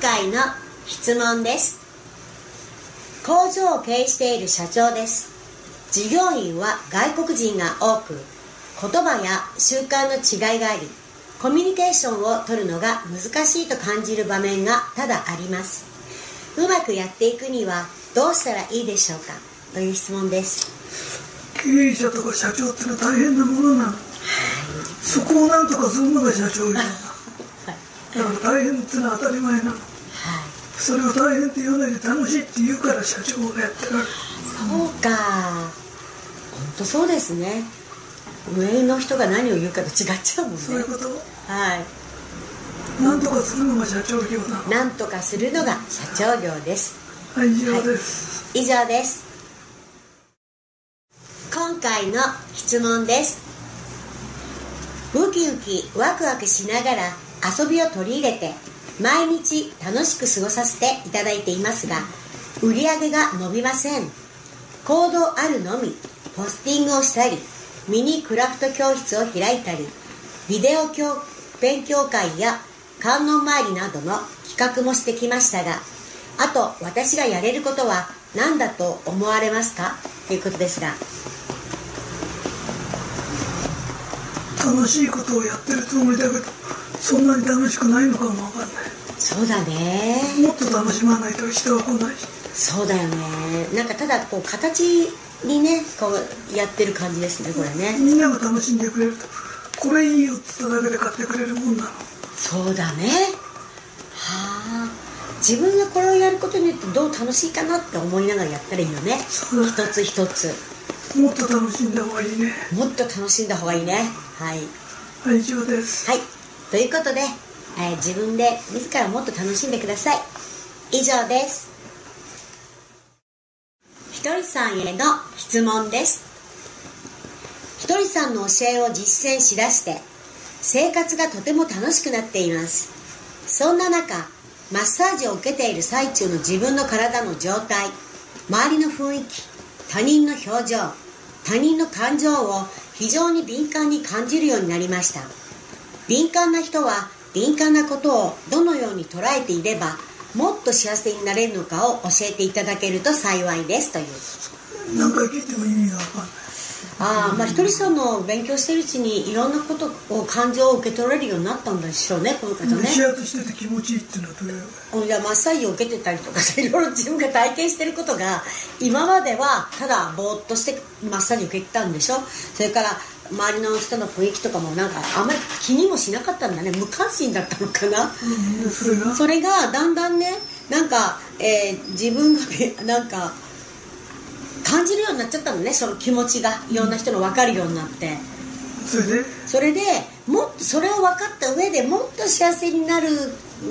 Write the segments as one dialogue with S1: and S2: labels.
S1: 今回の質問です。工場を経営している社長です。従業員は外国人が多く言葉や習慣の違いがありコミュニケーションを取るのが難しいと感じる場面が多々あります。うまくやっていくにはどうしたらいいでしょうか？という質問です。
S2: 経営者とか社長ってのは大変なものなの、そこをなんとかするのが社長よ だから大変ってのは当たり前なの、それを大変って言わないで楽しいって言うから社長がやってられる
S1: そうか。本当そうですね。上の人が何を言うかと違っちゃうもんね。
S2: そういうこと？
S1: はい。
S2: なんとかするのが社長業なの？
S1: なんとかするのが社長業です。
S2: はい以上です、
S1: 以上です。今回の質問です。ウキウキワクワクしながら遊びを取り入れて毎日楽しく過ごさせていただいていますが売り上げが伸びません。行動あるのみポスティングをしたりミニクラフト教室を開いたりビデオ教勉強会や観音参りなどの企画もしてきましたがあと私がやれることは何だと思われますか？ということですが。
S2: 楽しいことをやってるつもりだけどそんなに楽しくないのかもわかんない。
S1: そうだね。
S2: もっと楽しまないと人は来ないし。
S1: そうだよね。なんかただこう形にねこうやってる感じですねこれね。
S2: みんなが楽しんでくれるとこれいいよっつっただけで買ってくれるもんなの。
S1: そうだね。はあ。自分がこれをやることによってどう楽しいかなって思いながらやったらいいよね。
S2: そうだ
S1: 一つ一つ。
S2: もっと楽しんだ方がいいね。
S1: もっと楽しんだ方がいいね。はい。
S2: はい以上です。
S1: はいということで、えー自分で自らもっと楽しんでください。以上です。ひとりさんへの質問です。ひとりさんの教えを実践しだして生活がとても楽しくなっています。そんな中マッサージを受けている最中の自分の体の状態周りの雰囲気他人の表情他人の感情を非常に敏感に感じるようになりました。敏感な人は敏感なことをどのように捉えていればもっと幸せになれるのかを教えていただけると幸いですという。
S2: 何回聞いても意味がわかんない。
S1: ああまあひとりさんの勉強してるうちにいろんなことを感情を受け取れるようになったんでしょうねこの方ね。
S2: 蒸し暑してて気持ちいいっていうのはどういう？
S1: いやマッサージを受けてたりとかいろいろ自分が体験してることが今まではただぼーっとしてマッサージ受けてたんでしょ？それから周りの人の雰囲気とかもなんかあんまり気にもしなかったんだね。無関心だったのかな。
S2: うんでそれが
S1: だんだんねなんか、えー自分がねなんか感じるようになっちゃったのね。その気持ちが。いろんな人の分かるようになって。
S2: それで？
S1: それでもっとそれを分かった上でもっと幸せになる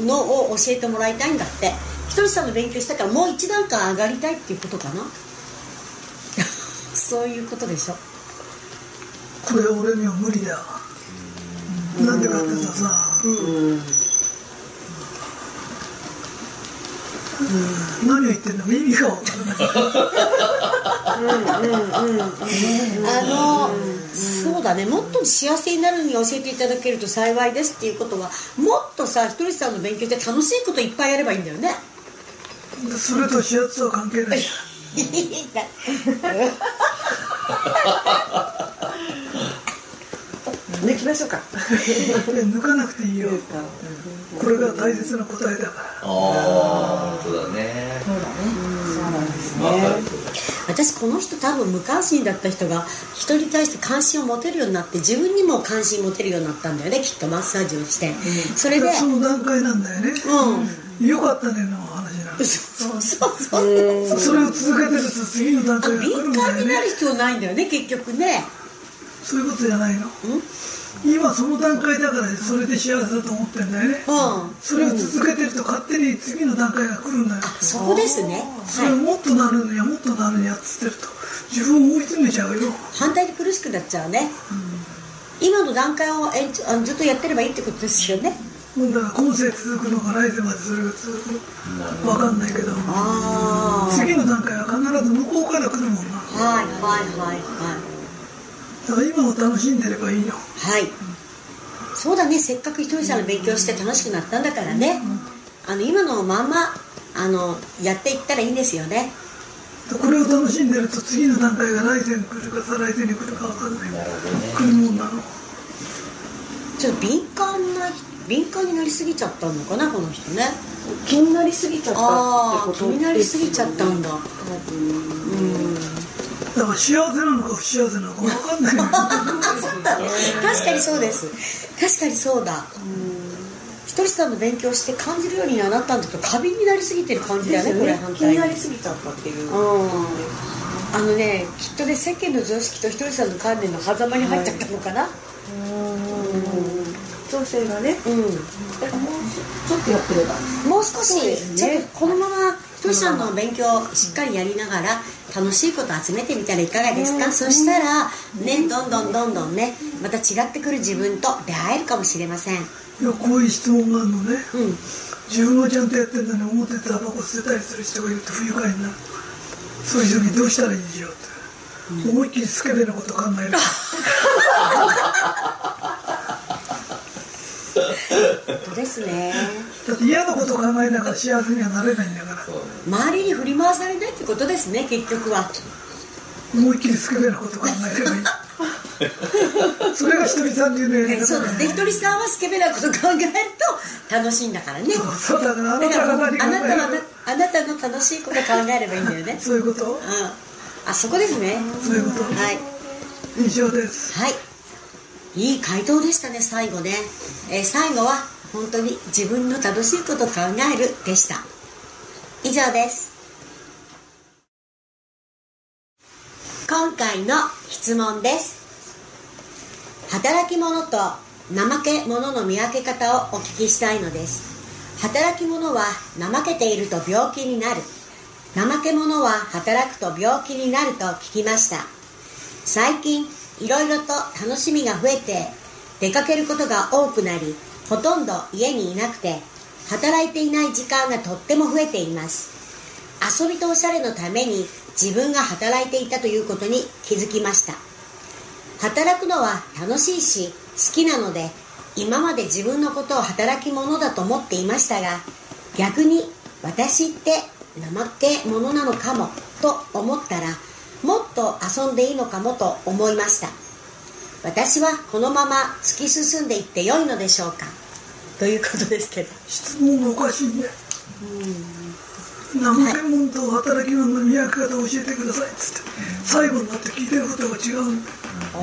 S1: のを教えてもらいたいんだって。ひとりさんの勉強したからもう一段階上がりたいっていうことかな。そういうことでしょ
S2: これは俺には無理だなんでかってささ、うん。何を言ってんの？意味が分からない
S1: あのそうだね。もっと幸せになるに教えていただけると幸いですっていうことはもっとさひとりさんの勉強って楽しいこといっぱいやればいいんだよね。
S2: それと指圧は関係ない
S3: 抜きましょうか。
S2: 抜かなくていいよ。これが大切な答えだから。
S4: ああそうだね。
S3: そうだね。そうなんですね。
S1: 私この人多分無関心だった人が人に対して関心を持てるようになって自分にも関心持てるようになったんだよねきっとマッサージをして、それで
S2: その段階なんだよね、
S1: うん。
S2: よかったねの話なの
S1: そうそうそう
S2: それを続けてると次の段階が来る
S1: 敏
S2: んだよね。
S1: 感になる必要ないんだよね結局ね。
S2: そういうことじゃないの？今その段階だからそれで幸せだと思ってんだよね。
S1: うん。
S2: それを続けてると勝手に次の段階が来るんだよ。
S1: そこですね。
S2: それをもっとなるにはもっとなるにはっつってると自分を追い詰めちゃうよ。
S1: 反対に苦しくなっちゃうね、今の段階を延長あずっとやってればいいってことですよね。
S2: だから今世続くのか来世までそれが続くの。分かんないけど。
S1: あ
S2: 次の段階は必ず向こうから来るもんな。
S1: あはいはいはいはい
S2: だから今を楽しんでればいいの。
S1: はい。そうだね。せっかくひとりさんの勉強して楽しくなったんだからね。あの今のまんまあのやっていったらいいんですよね。
S2: これを楽しんでると次の段階が来世に来るか再来世に来るか分かんない。
S4: なるほどね。
S2: 来るもんなの。
S1: ちょっと敏感な敏感になりすぎちゃったのかなこの人ね。
S3: 気になりすぎちゃった
S1: ああ気
S3: ってこと
S1: になりすぎちゃったんだ。
S3: 多分。
S1: うん
S2: だから幸せなのか不幸せなのか分かんない。
S1: だね確かにそうです。確かにそうだ。ひとりさんの勉強して感じるようにはなったんだけど過敏になりすぎてる感じだよねこれ反対
S3: 気になりすぎちゃったっていう。
S1: うん。あのねきっとね世間の常識とひとりさんの観念の狭間に入っちゃったのかな。
S3: 調整がね。
S1: うん、
S3: もうちょっとやってれば。
S1: もう少し、
S3: ね。
S1: ちょっとこのままひとりさんの勉強をしっかりやりながら楽しいこと集めてみたらいかがですか、
S3: うん。
S1: そしたらねどんどんどんどんねまた違ってくる自分と出会えるかもしれません。
S2: いやこういう質問があるのね。
S1: うん。
S2: 自分はちゃんとやってんのに表でタバコ捨てたりする人がいると不愉快になる。そういう時どうしたらいいでしょうって、思いっきりスケベなこと考える。
S1: 本当ですね
S2: だって嫌なこと考えながら幸せにはなれないんだから。
S1: 周りに振り回されないってことですね結局は。
S2: 思いっきりスケベなこと考えればいい。それが一人さん流のやり方
S1: そうですね。ひとりさんはスケベなこと考えると楽しいんだからね。
S2: そうだからあなたが何考
S1: あなたはあなたの楽しいこと考えればいいんだよね。
S2: そういうこと？
S1: うん。あそこですね。
S2: そういうこと？
S1: はい。
S2: 以上です。
S1: はい。いい回答でしたね最後ね、えー最後は本当に自分の楽しいことを考えるでした。以上です。今回の質問です。働き者と怠け者の見分け方をお聞きしたいのです。働き者は怠けていると病気になる。怠け者は働くと病気になると聞きました。最近いろいろと楽しみが増えて出かけることが多くなりほとんど家にいなくて働いていない時間がとっても増えています。遊びとおしゃれのために自分が働いていたということに気づきました。働くのは楽しいし好きなので今まで自分のことを働き者だと思っていましたが逆に私って怠け者なのかもと思ったらもっと遊んでいいのかもと思いました。私はこのまま突き進んでいってよいのでしょうか？ということですけど。
S2: 質問がおかしいね。怠け者と働き者の見分け方を教えてくださいっつって。最後になって聞いてることが違うんだ。
S1: ああ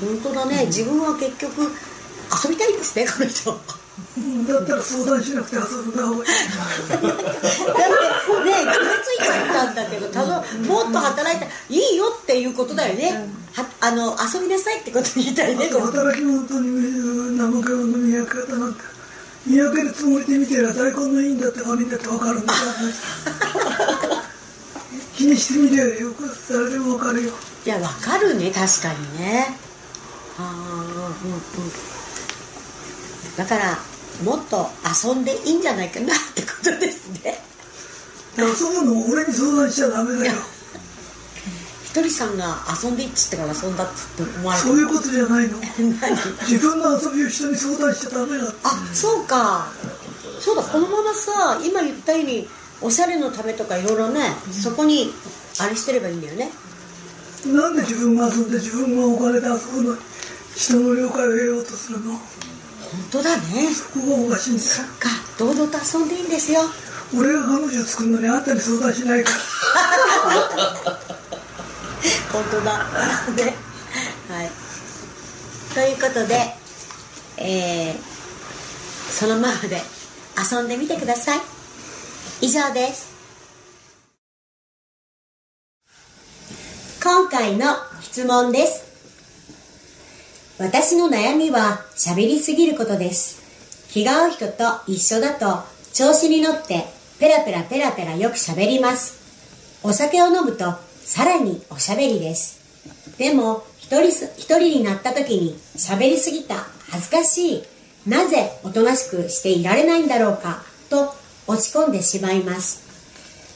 S1: 本当だね。自分は結局遊びたいんですねこの人。だって
S2: うん。だったら相談しなくて遊んだ方がいい。
S1: ね気がついちゃったんだけどただもっと働いたいいよっていうことだよね。はあの遊びなさいってこと言いたいね
S2: 働き者との見分け方なんか見分けるつもりで見てりゃ大根のいいんだって悪いんだって分かるんだ。気にしてみりゃよく誰でも分かるよ。
S1: いやわかるね確かにね。ああうんうん。だからもっと遊んでいいんじゃないかなってことですね。
S2: で遊ぶのも俺に相談しちゃダメだよ
S1: ひとりさんが遊んでいいっつってから遊んだって思われて
S2: そういうことじゃないの？
S1: 何？
S2: 自分の遊びを人に相談しちゃダメだ
S1: あそうか。そうだこのままさ今言ったようにおしゃれのためとかいろいろね、そこにあれしてればいいんだよね。
S2: なんで自分が遊んで自分がお金で遊ぶのに人の了解を得ようとするの？
S1: 本当だね。
S2: ここがおかしいんだよ。
S1: そっか。堂々と遊んでいいんですよ。
S2: 俺が彼女作るのにあんたに相談しないから
S1: 本当だ。ね。はい。ということでえー、そのままで遊んでみてください。以上です。今回の質問です。私の悩みは喋りすぎることです。気が合う人と一緒だと調子に乗ってペラペラペラペラよく喋ります。お酒を飲むとさらにおしゃべりです。でも一人す一人になった時に喋りすぎた恥ずかしいなぜおとなしくしていられないんだろうかと落ち込んでしまいます。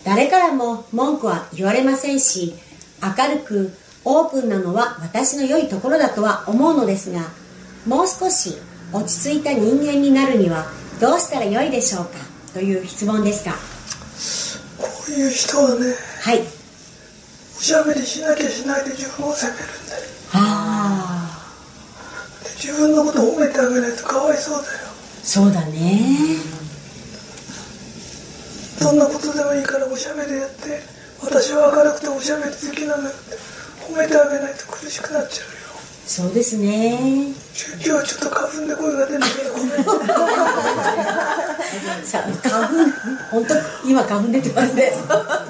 S1: 誰からも文句は言われませんし明るくオープンなのは私の良いところだとは思うのですがもう少し落ち着いた人間になるにはどうしたらよいでしょうかという質問ですが。
S2: こういう人はね
S1: はい
S2: おしゃべりしなきゃしないで自分を責めるんだよ。
S1: ああ。
S2: で自分のことを褒めてあげないとかわいそうだよ。
S1: そうだね。
S2: どんなことでもいいからおしゃべりやって。私は明るくておしゃべり好きなのよって褒めてあげないと苦しくなっちゃうよ
S1: そうですね。
S2: 今日はちょっと花粉で声が出るけどごめん
S1: さ花粉本当今花粉出てますね。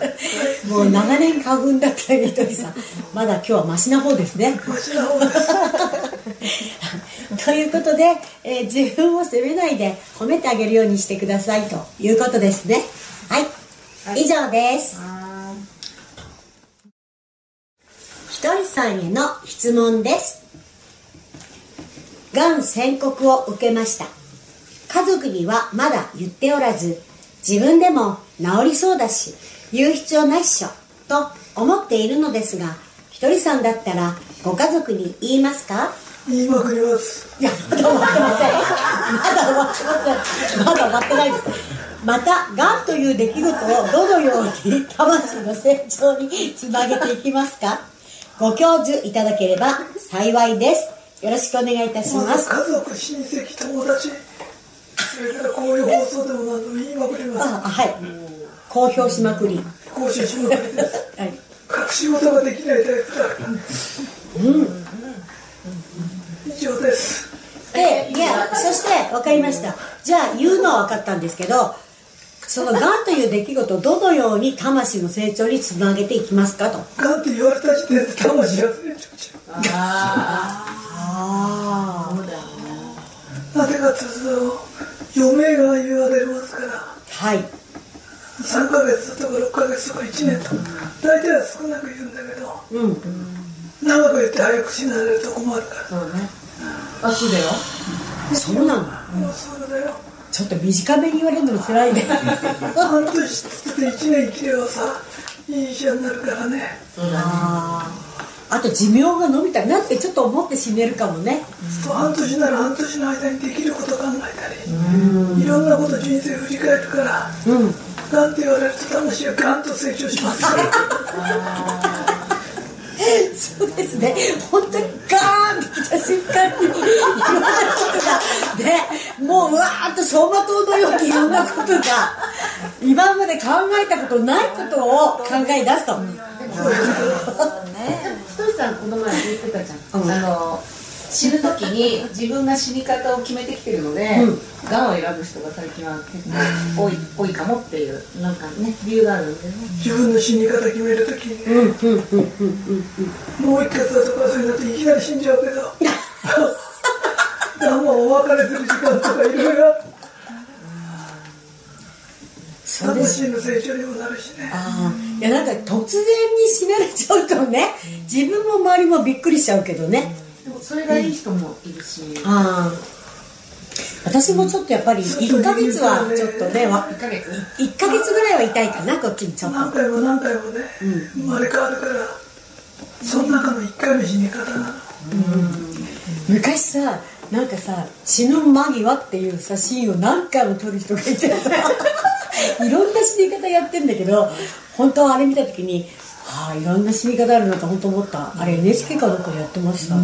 S1: もう長年花粉だったりとりさん。まだ今日はマシな方ですね。
S2: マシな方です。
S1: ということで、えー自分を責めないで褒めてあげるようにしてくださいということですね。はい、以上です。ひとりさんへの質問ですがん宣告を受けました家族にはまだ言っておらず自分でも治りそうだし言う必要ないっしょと思っているのですがひとりさんだったらご家族に言いますか？
S2: 言いまくります
S1: いや、まだ終わってません。まだ終わってません。まだ終わってないです。また、がんという出来事をどのように魂の成長につなげていきますか？ご教授いただければ幸いです。よろしくお願いいたし
S2: ま
S1: ます。
S2: ず家族親戚友達それからこういう放送でも何でも言いまくります
S1: あ、はい。公表しまくり。
S2: 講習しまくりです
S1: はい。
S2: 隠し事ができないタイプだ以上です
S1: で、いや、そして分かりました。じゃあ言うのは分かったんですけど、そのがんという出来事をどのように魂の成長につなげていきますかと。
S2: がんって言われた時点で魂が成長しちゃ
S1: ああ。
S2: うなぜかというと余命が言われますから
S1: はい。
S2: 3ヶ月とか6ヶ月とか1年とか大体は少なく言うんだけど
S1: うん。
S2: 長く言って早く死なれると困るから
S3: そうねあそうだよ
S1: そうなの
S2: もうそうだよ
S1: ちょっと短めに言われるのも辛いね。
S2: 半年つって1年生きればさいい医者になるからね
S1: ああ。あと寿命が伸びたなってちょっと思って死ねるかもね。
S2: そう半年なら半年の間にできること考えたりいろんなこと人生振り返るから
S1: うん。
S2: なんて言われると魂はガンと成長します
S1: そうですね。本当にガーンって来た瞬間にいろんなことが、ね、もううわーっと走馬灯のようにいろんなことが、今まで考えたことないことを考え出すと。
S3: ひとりさんこの前言ってたじゃん、あの死ぬ時に自分が死に方を決めてきてるので、がん。を選ぶ人が最近は結構多い,、多いかもっていうなんかね理由があるんでね。
S2: 自分の死に方決めるときにね
S1: うん、うん、うん、うん、うん。
S2: もう一回だとかそういうのっていきなり死んじゃうけど がんはお別れする時間とかいろいろ
S1: そうです。
S2: 魂の成長にもなるしね
S1: ああ。いや、なんか突然に死なれちゃうとね、自分も周りもびっくりしちゃうけどね。
S3: でもそれがいい人もいるし、
S1: ああ。私もちょっとやっぱり1ヶ月はちょっとね、わ
S3: 1ヶ月
S1: ？1ヶ月ぐらいは痛いかな、こっちにちょっと。
S2: 何回も何回もね、生まれ変わるからその中の一回の死に方なの
S1: 昔さなんかさ死ぬ間際っていうさシーンを何回も撮る人がいてさ いろんな死に方やってんだけど本当はあれ見た時にはあいろんな死に方あるなと本当思った。あれ NHK かどっかでやってました。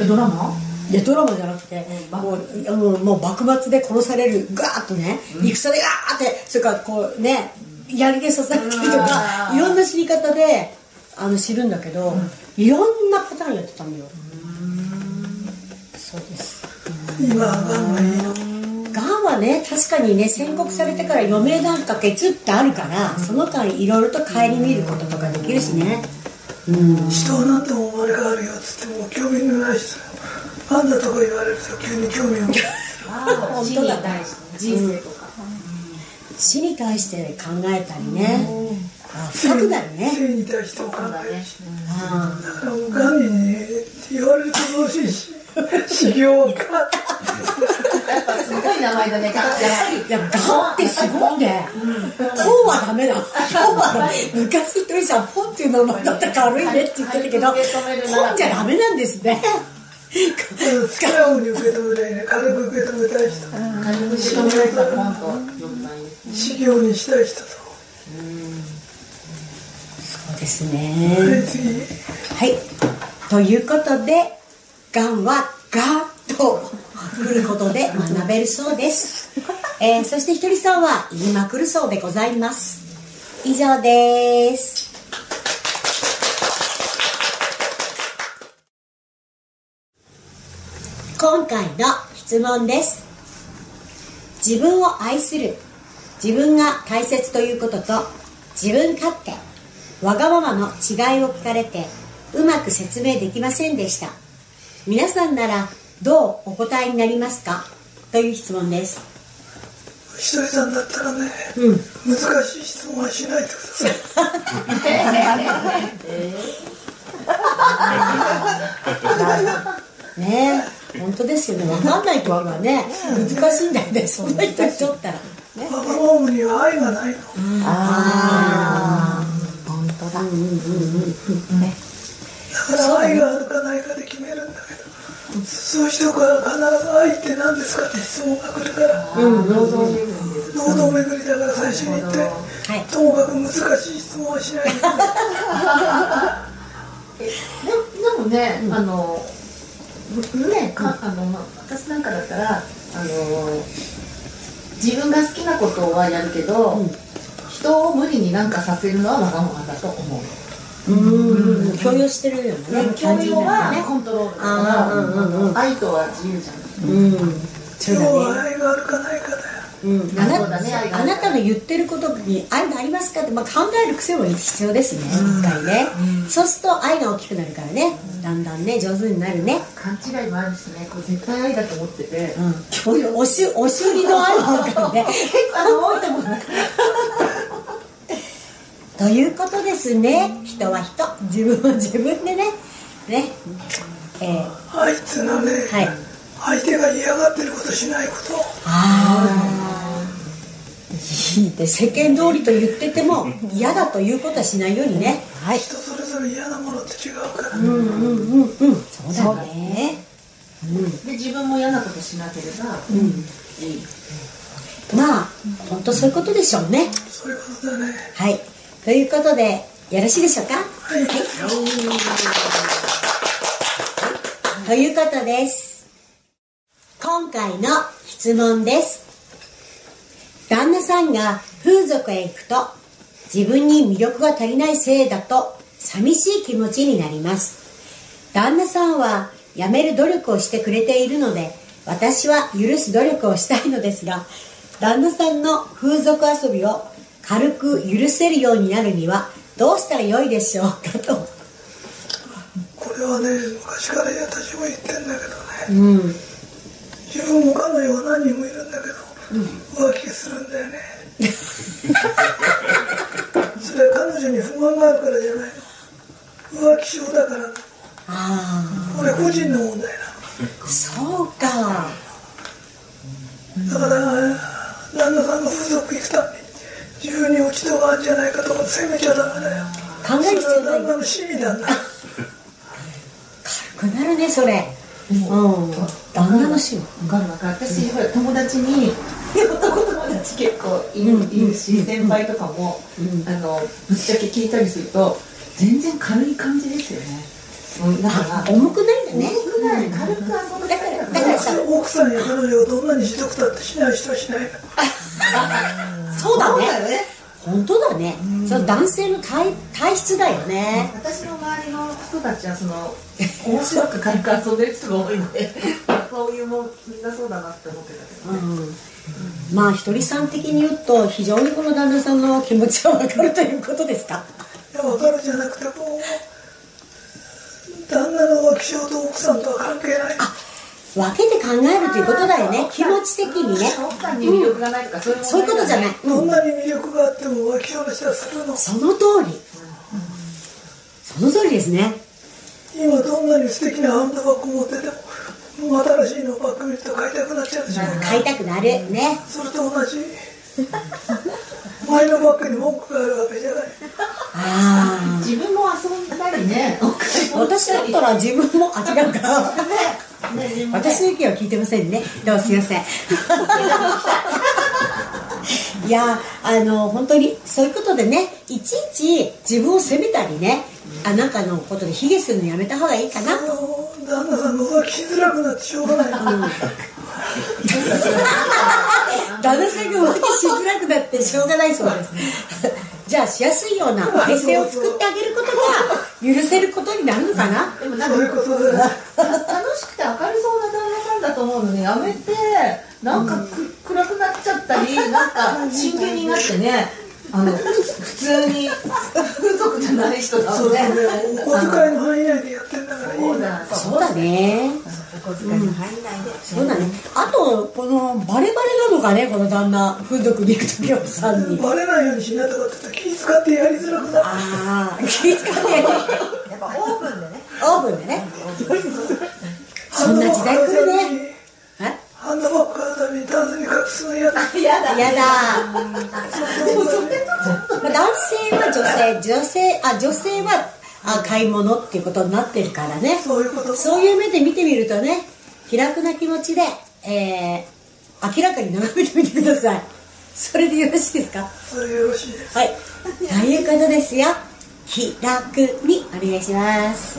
S3: えドラマ？
S1: いやドラマじゃなくてもうもうもう幕末で殺されるガーッとね戦でガーってそれからこうねやりげさされたりとかいろんな死に方であの知るんだけど、いろんなパターンやってたんだよそうです。
S2: 今はがんがいいの
S1: がんはね確かにね宣告されてから余命何ヶ月ってあるからその間いろいろと顧みることとかできるしね。うん。
S2: 人は何とも生まれ変わるよっつっても興味のない人あんだとか言われると急に興味を持つ。
S3: ああ死に対して人生とか、
S1: 死に対して考えたりね。あ深くなるね。
S2: 性に対しても考
S3: そうだ
S2: からもうがんにねって言われると楽しいし修行が
S3: やっぱすごい名前だねがやっぱり
S1: いや、ガンってすごいね。ポンはダメだ。ポンは、昔一人さん、ポンっていう名前だったら軽いねって言ってたけど、ポンじゃダメなんですね。
S2: 素直に受け止めたいね軽く受け止めたい人
S3: 軽く受け止められたら本当読むないですね
S2: 修行にしたい人と
S1: そうです
S2: はい
S1: ね
S2: 次
S1: はいということでがんはガーッと来ることで学べるそうです、えーそしてひとりさんは言いまくるそうでございます。以上です。今回の質問です。自分を愛する。自分が大切ということと自分勝手。わがままの違いを聞かれてうまく説明できませんでした。皆さんならどうお答えになりますか？という質問です。
S2: ひとりさんだったらね
S1: うん。
S2: 難しい質問はしないでください。
S1: ね。え本当ですよね。分かんないとはね難しいんだよね。そんな人にとったら。ね
S2: わがままには愛がないの
S1: あ
S2: 愛って何ですかって質問が来るから
S3: うん労働巡り
S2: だから最初に言って
S1: あはい。
S2: ともかく難しい質問はしない。で
S3: もね、あのねかあのまあ私なんかだったらあの自分が好きなことはやるけど、人を無理になんかさせるのはわがままだと思う。
S1: うん。共有してるよね。
S3: 教養
S1: 感じにな
S3: は
S1: るね。
S3: コントロールだ
S1: あ
S3: か
S1: ーうんうんうん
S3: ら、愛とは自由じゃん。
S1: うん。そう
S2: 今日は
S1: だね。
S2: 愛があるかないかだよ
S1: うん、あな
S3: ねあ
S1: なたの言ってることに愛がありますかって、まあ、考える癖も必要ですね。一回ね、そうすると愛が大きくなるからね。だんだんね上手になるね。
S3: 勘違いもあるしね、これ絶対愛だと思ってて。
S1: うん。共有おしお尻の愛もあるからね。
S3: あの多いと思います。
S1: ということですね。人は人。自分は自分でね。ね。えー、
S2: 愛っていうのはね、
S1: はい
S2: 相手が嫌がってることしないこと。
S1: ああいいって世間通りと言ってても嫌だということはしないようにね。はい。
S2: 人それぞれ嫌なものって違うから、
S1: うんうんうんうん。そうだね。
S3: で、自分も嫌なことしなければ、いい。
S1: まあ本当そういうことでしょうね。
S2: そういうことだね。
S1: はい。ということでよろしいでしょうか？
S2: はい、
S1: ということです今回の質問です。旦那さんが風俗へ行くと自分に魅力が足りないせいだと寂しい気持ちになります。旦那さんは辞める努力をしてくれているので私は許す努力をしたいのですが旦那さんの風俗遊びを軽く許せるようになるにはどうしたらよいでしょうかと。
S2: これはね昔から私も言ってんだけどね。
S1: うん
S2: 自分も彼女は何人もいるんだけど、浮気するんだよね。それは彼女に不満があるからじゃないの。浮気症だから。
S1: あ
S2: これ個人の問題
S1: あそうか。
S2: なのだから旦那さんが風俗行くたびに自分に落ち度があるんじゃないかとか責めちゃダメだよ。
S1: 考える必要ない。
S2: それは旦那の趣味なんだ。
S1: 軽くなるねそれ。うん旦那の趣味
S3: わかるわかる。私、ほら友達に男友達結構いる,、いるし先輩とかも、あのぶっちゃけ聞いたりすると全然軽い感じですよね、うん、だから
S1: 重くないんだね。
S3: 重くない。軽く遊ぶだから
S1: だからさ
S2: 奥さんや彼女がどんなにひどくたってしない人はしないの。
S1: そうだ
S3: そうだ
S1: ね
S3: よね
S1: 本当だね。その男性の体体質だよね。
S3: 私の周りの人たちはその面白く軽く遊んでる人が多いので そういうもんみんなそうだなって思ってたけどね、
S1: うん。まあひとりさん的に言うと非常にこの旦那さんの気持ちは分かるということですか？
S2: いや分かるじゃなくてもう旦那の浮気症と奥さんとは関係ない
S1: 分けて考えるということだよね。気持ち的にね。
S3: 魅力がないとかそうい。う
S1: そういうことじゃない、うん、
S2: どんなに魅力があっても浮気症の人はするの。
S1: その通り。その通りですね。
S2: 今どんなに素敵なハンドバッグ持っててももう新しいのをバッグ見ると買いたくなっちゃうでしょ
S1: 買いたくなるね。
S2: それと同じ 前のバッグに文句があるわけじゃない。
S1: ああ
S3: 自分も遊んだりね。
S1: 私だったら自分もあ違うか。私の意見は聞いてませんね。どうもすいません。い。やあの本当にそういうことでねいちいち自分を責めたりねあなんかのことで卑下するのやめた方がいいかな
S2: 旦那さんの方が来づらくなってしょうがない、
S1: 旦那さんが浮気しづらくなってしょうがないそうです じゃあしやすいような体制を作ってあげることが許せることになるのかな？
S3: でもなんか
S2: そういうことで
S3: 楽しくて明るそうな旦那さんだと思うのにやめてなんかく、暗くなっちゃったりなんか真剣になってねあの普通に風俗じゃない人だもんね。
S2: そうだね。お小遣いの範囲内でやってんだからいい
S3: そうだ。
S1: そうだね。
S5: お小遣いの範囲内で、
S1: そうだね。あとこのバレバレなのかねこの旦那風俗に行く時はさんに。
S2: バレないようにしなとかって言ったら気遣ってやりづらくなる。
S1: ああ気遣って
S5: やっぱオープンでね。
S1: オーブンでね。そんな時代来るね。え？
S2: ハンドバッグ買うためにタンスに隠すの嫌だ。
S3: やだ
S1: やだまあ男性は女性女性あ女性はあ買い物っていうことになってるからね。
S2: そういうこと。
S1: そういう目で見てみるとね気楽な気持ちで、えー、明らかに眺めてみてください。それでよろしいですか？
S2: それよろしいです。
S1: はい。ということですよ。気楽にお願いします